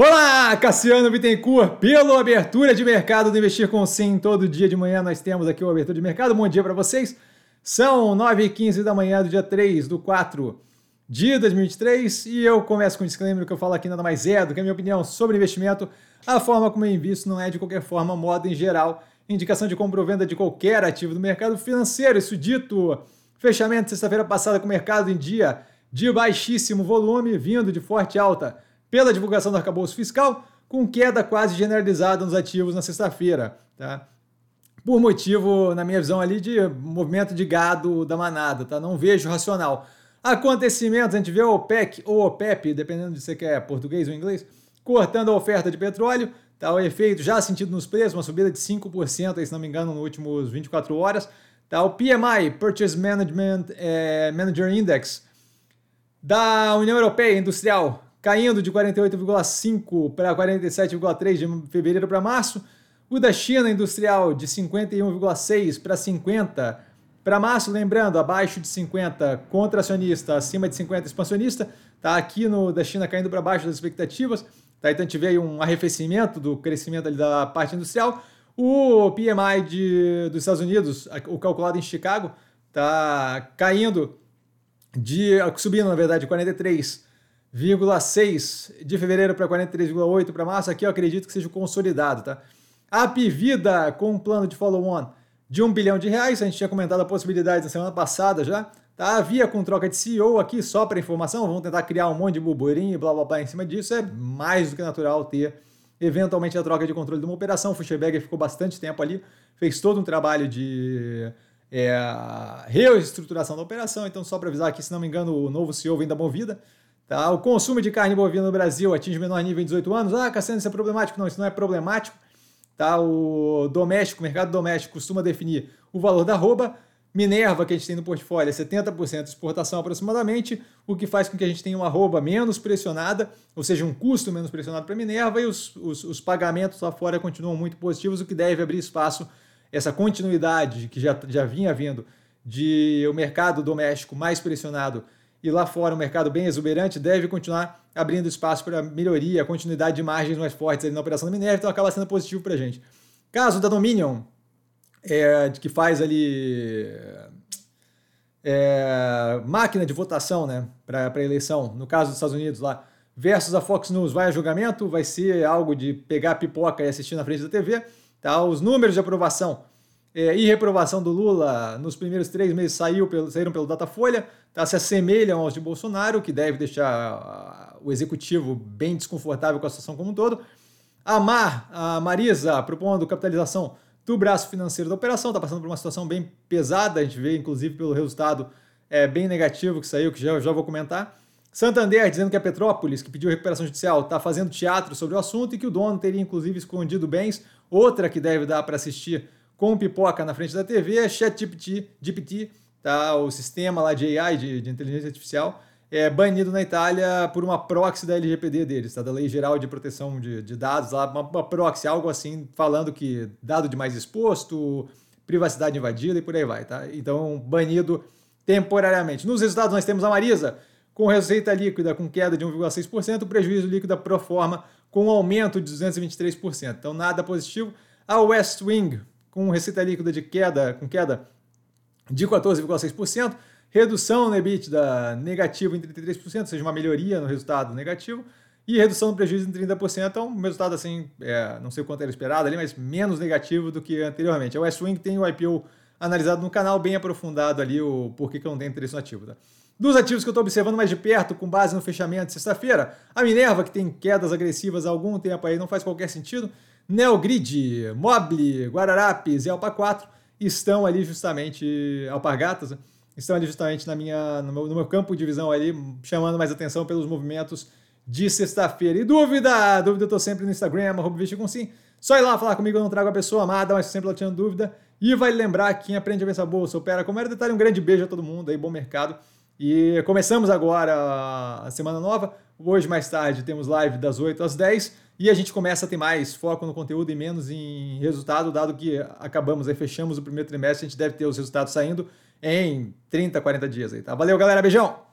Olá, Cassiano Bittencourt, pelo Abertura de Mercado do Investir com Sim. Todo dia de manhã nós temos aqui o Abertura de Mercado. Bom dia para vocês. São 9h15 da manhã do dia 3 do 4 de 2023 e eu começo com um disclaimer que eu falo aqui nada mais é do que a minha opinião sobre investimento. A forma como eu invisto não é de qualquer forma moda em geral, indicação de compra ou venda de qualquer ativo do mercado financeiro. Isso dito, fechamento sexta-feira passada com o mercado em dia de baixíssimo volume, vindo de forte alta pela divulgação do arcabouço fiscal, com queda quase generalizada nos ativos na sexta-feira. Tá? Por motivo, na minha visão, ali de movimento de gado da manada, tá? Não vejo racional. Acontecimentos, a gente vê o OPEC ou OPEP, dependendo de se você quer português ou inglês, cortando a oferta de petróleo, tá? O efeito já sentido nos preços, uma subida de 5%, se não me engano, nos últimos 24 horas. Tá? O PMI, Purchase Management eh, Manager Index, da União Europeia Industrial, caindo de 48,5 para 47,3 de fevereiro para março. O da China industrial de 51,6 para 50 para março, lembrando, abaixo de 50 contracionista, acima de 50 expansionista. Tá aqui no da China caindo para baixo das expectativas. Tá, então a gente vê aí um arrefecimento do crescimento da parte industrial. O PMI de, dos Estados Unidos, o calculado em Chicago, tá caindo de subindo na verdade 43 43,6 de fevereiro para 43,8 para março, aqui eu acredito que seja consolidado, tá? A Pivida com um plano de follow-on de 1 bilhão de reais, a gente tinha comentado a possibilidade na semana passada já, tá? Havia com troca de CEO aqui, só para informação, vamos tentar criar um monte de burburinho e blá blá blá em cima disso, é mais do que natural ter eventualmente a troca de controle de uma operação, o Fuchsberger ficou bastante tempo ali, fez todo um trabalho de é, reestruturação da operação, então só para avisar aqui, se não me engano, o novo CEO vem da Movida, Tá? O consumo de carne bovina no Brasil atinge menor nível em 18 anos. Ah, Cassiano, isso é problemático. Não, isso não é problemático. Tá? O doméstico, o mercado doméstico costuma definir o valor da arroba. Minerva, que a gente tem no portfólio, é 70% de exportação aproximadamente, o que faz com que a gente tenha uma arroba menos pressionada, ou seja, um custo menos pressionado para Minerva, e os, os, os, pagamentos lá fora continuam muito positivos, o que deve abrir espaço, essa continuidade que já, já vinha vindo de o mercado doméstico mais pressionado e lá fora um mercado bem exuberante, deve continuar abrindo espaço para melhoria, continuidade de margens mais fortes na operação da Minerva, então acaba sendo positivo para a gente. Caso da Dominion, é, que faz ali é, máquina de votação né, para eleição, no caso dos Estados Unidos lá, versus a Fox News, vai a julgamento, vai ser algo de pegar pipoca e assistir na frente da TV. Tá? Os números de aprovação é, e reprovação do Lula nos primeiros três meses saiu pelo, saíram pelo Datafolha, tá, se assemelham aos de Bolsonaro, que deve deixar o executivo bem desconfortável com a situação como um todo. A Mar, a Marisa, propondo capitalização do braço financeiro da operação, está passando por uma situação bem pesada, a gente vê inclusive pelo resultado é, bem negativo que saiu, que já, já vou comentar. Santander dizendo que a Petrópolis, que pediu recuperação judicial, está fazendo teatro sobre o assunto e que o dono teria inclusive escondido bens. Outra que deve dar para assistir com pipoca na frente da TV, é ChatGPT, GPT, tá? o sistema lá de AI, de, de, inteligência artificial, é banido na Itália por uma proxy da LGPD deles, tá? da Lei Geral de Proteção de, de Dados, lá, uma, uma proxy, algo assim, falando que dado demais exposto, privacidade invadida e por aí vai. Tá? Então, banido temporariamente. Nos resultados, nós temos a Marisa, com receita líquida com queda de 1,6%, prejuízo líquido pro forma com aumento de 223%. Então, nada positivo. A West Wing, com receita líquida de queda, com queda de 14,6%, redução no EBITDA negativo em 33%, ou seja, uma melhoria no resultado negativo, e redução no prejuízo em 30%, então um resultado assim, é, não sei quanto era esperado ali, mas menos negativo do que anteriormente. A West Wing tem o IPO analisado no canal, bem aprofundado ali, o porquê que eu não tenho interesse no ativo. Tá? Dos ativos que eu estou observando mais de perto, com base no fechamento de sexta-feira, a Minerva, que tem quedas agressivas há algum tempo aí, não faz qualquer sentido. Neogrid, Mobile, Guararapes e Alpa 4 estão ali justamente, Alpargatas, estão ali justamente na minha, no, meu, no meu campo de visão ali, chamando mais atenção pelos movimentos de sexta-feira. E dúvida? Dúvida eu tô sempre no Instagram, com sim. Só ir lá falar comigo, eu não trago a pessoa amada, mas sempre ela tinha dúvida. E vai lembrar, quem aprende a essa bolsa opera como era detalhe. Um grande beijo a todo mundo aí, bom mercado. E começamos agora a semana nova. Hoje, mais tarde, temos live das 8 às 10. E a gente começa a ter mais foco no conteúdo e menos em resultado, dado que acabamos aí, fechamos o primeiro trimestre, a gente deve ter os resultados saindo em 30, 40 dias aí, tá? Valeu, galera, beijão!